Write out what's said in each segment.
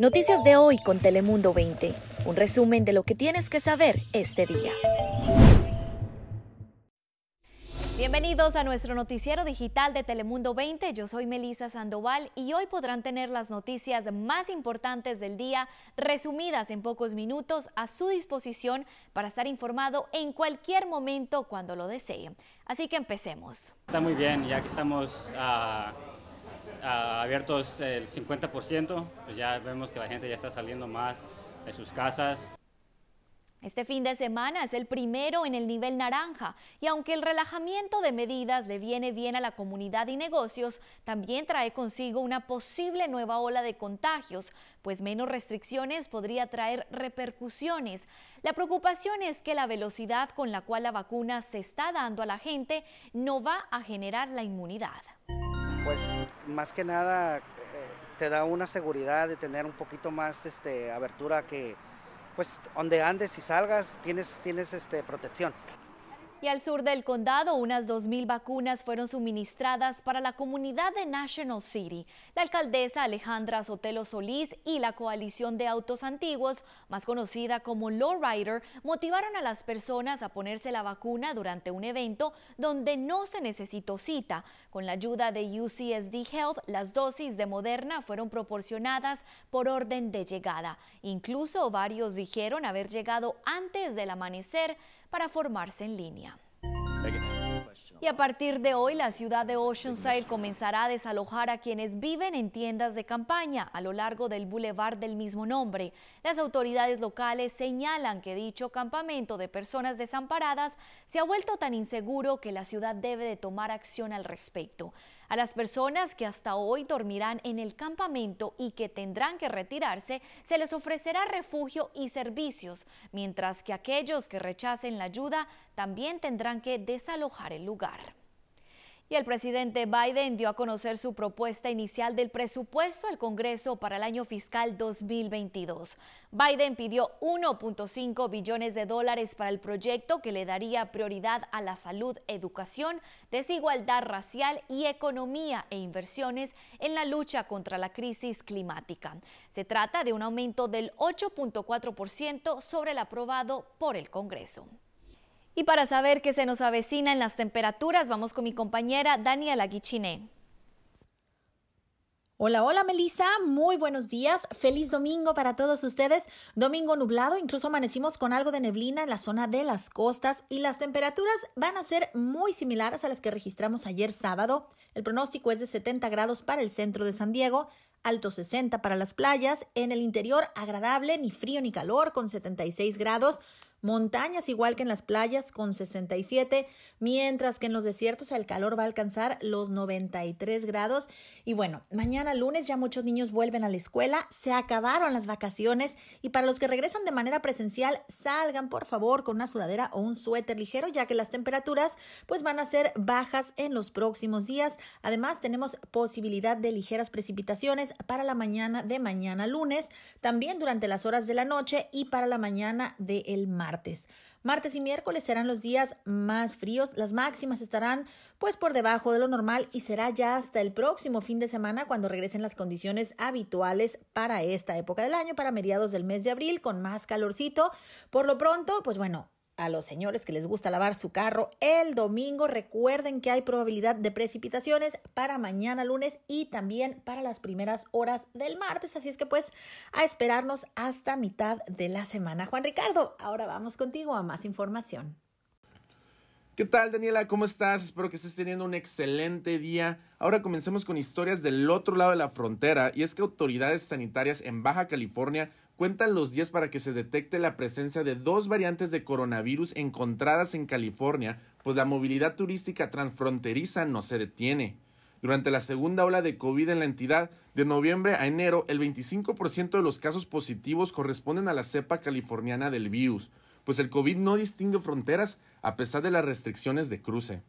Noticias de hoy con Telemundo 20. Un resumen de lo que tienes que saber este día. Bienvenidos a nuestro noticiero digital de Telemundo 20. Yo soy Melisa Sandoval y hoy podrán tener las noticias más importantes del día resumidas en pocos minutos a su disposición para estar informado en cualquier momento cuando lo deseen. Así que empecemos. Está muy bien, ya que estamos a abiertos el 50%, pues ya vemos que la gente ya está saliendo más de sus casas. Este fin de semana es el primero en el nivel naranja y aunque el relajamiento de medidas le viene bien a la comunidad y negocios, también trae consigo una posible nueva ola de contagios, pues menos restricciones podría traer repercusiones. La preocupación es que la velocidad con la cual la vacuna se está dando a la gente no va a generar la inmunidad pues más que nada eh, te da una seguridad de tener un poquito más este, abertura que pues donde andes y salgas tienes, tienes este, protección. Y al sur del condado, unas 2.000 vacunas fueron suministradas para la comunidad de National City. La alcaldesa Alejandra Sotelo Solís y la coalición de autos antiguos, más conocida como Lowrider, motivaron a las personas a ponerse la vacuna durante un evento donde no se necesitó cita. Con la ayuda de UCSD Health, las dosis de Moderna fueron proporcionadas por orden de llegada. Incluso varios dijeron haber llegado antes del amanecer para formarse en línea. Y a partir de hoy, la ciudad de Oceanside comenzará a desalojar a quienes viven en tiendas de campaña a lo largo del bulevar del mismo nombre. Las autoridades locales señalan que dicho campamento de personas desamparadas se ha vuelto tan inseguro que la ciudad debe de tomar acción al respecto. A las personas que hasta hoy dormirán en el campamento y que tendrán que retirarse, se les ofrecerá refugio y servicios, mientras que aquellos que rechacen la ayuda también tendrán que desalojar el lugar. El presidente Biden dio a conocer su propuesta inicial del presupuesto al Congreso para el año fiscal 2022. Biden pidió 1.5 billones de dólares para el proyecto que le daría prioridad a la salud, educación, desigualdad racial y economía e inversiones en la lucha contra la crisis climática. Se trata de un aumento del 8.4% sobre el aprobado por el Congreso. Y para saber qué se nos avecina en las temperaturas, vamos con mi compañera Daniela Guichiné. Hola, hola Melissa, muy buenos días, feliz domingo para todos ustedes. Domingo nublado, incluso amanecimos con algo de neblina en la zona de las costas y las temperaturas van a ser muy similares a las que registramos ayer sábado. El pronóstico es de 70 grados para el centro de San Diego, alto 60 para las playas, en el interior agradable, ni frío ni calor con 76 grados montañas igual que en las playas con 67, mientras que en los desiertos el calor va a alcanzar los 93 grados. Y bueno, mañana lunes ya muchos niños vuelven a la escuela, se acabaron las vacaciones y para los que regresan de manera presencial, salgan por favor con una sudadera o un suéter ligero, ya que las temperaturas pues van a ser bajas en los próximos días. Además, tenemos posibilidad de ligeras precipitaciones para la mañana de mañana lunes, también durante las horas de la noche y para la mañana del mar martes. Martes y miércoles serán los días más fríos, las máximas estarán pues por debajo de lo normal y será ya hasta el próximo fin de semana cuando regresen las condiciones habituales para esta época del año, para mediados del mes de abril con más calorcito. Por lo pronto, pues bueno, a los señores que les gusta lavar su carro el domingo. Recuerden que hay probabilidad de precipitaciones para mañana lunes y también para las primeras horas del martes. Así es que pues a esperarnos hasta mitad de la semana. Juan Ricardo, ahora vamos contigo a más información. ¿Qué tal Daniela? ¿Cómo estás? Espero que estés teniendo un excelente día. Ahora comencemos con historias del otro lado de la frontera y es que autoridades sanitarias en Baja California cuentan los días para que se detecte la presencia de dos variantes de coronavirus encontradas en California, pues la movilidad turística transfronteriza no se detiene. Durante la segunda ola de COVID en la entidad, de noviembre a enero, el 25% de los casos positivos corresponden a la cepa californiana del virus, pues el COVID no distingue fronteras a pesar de las restricciones de cruce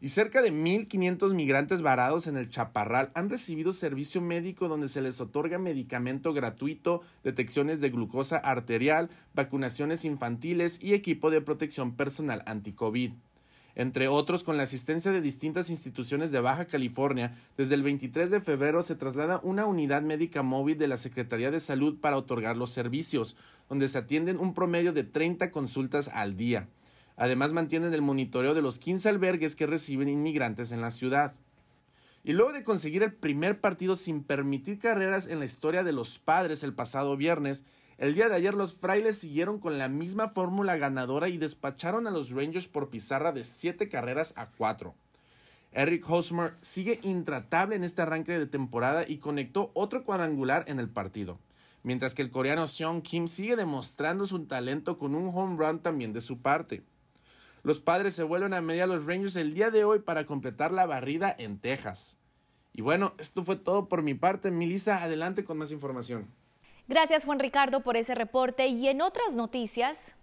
y cerca de 1.500 migrantes varados en el Chaparral han recibido servicio médico donde se les otorga medicamento gratuito, detecciones de glucosa arterial, vacunaciones infantiles y equipo de protección personal anti-COVID. Entre otros, con la asistencia de distintas instituciones de Baja California, desde el 23 de febrero se traslada una unidad médica móvil de la Secretaría de Salud para otorgar los servicios, donde se atienden un promedio de 30 consultas al día. Además, mantienen el monitoreo de los 15 albergues que reciben inmigrantes en la ciudad. Y luego de conseguir el primer partido sin permitir carreras en la historia de los padres el pasado viernes, el día de ayer los frailes siguieron con la misma fórmula ganadora y despacharon a los Rangers por pizarra de 7 carreras a 4. Eric Hosmer sigue intratable en este arranque de temporada y conectó otro cuadrangular en el partido, mientras que el coreano Sean Kim sigue demostrando su talento con un home run también de su parte. Los padres se vuelven a medir los Rangers el día de hoy para completar la barrida en Texas. Y bueno, esto fue todo por mi parte. Milisa, adelante con más información. Gracias Juan Ricardo por ese reporte y en otras noticias.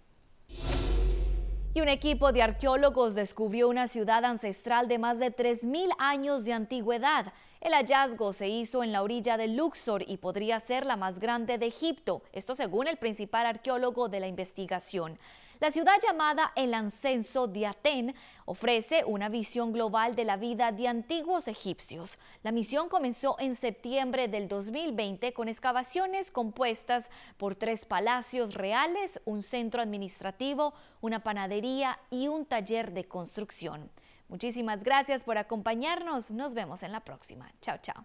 Y un equipo de arqueólogos descubrió una ciudad ancestral de más de 3.000 años de antigüedad. El hallazgo se hizo en la orilla de Luxor y podría ser la más grande de Egipto, esto según el principal arqueólogo de la investigación. La ciudad llamada El Ancenso de Aten ofrece una visión global de la vida de antiguos egipcios. La misión comenzó en septiembre del 2020 con excavaciones compuestas por tres palacios reales, un centro administrativo, una panadería y un taller de construcción. Muchísimas gracias por acompañarnos. Nos vemos en la próxima. Chao, chao.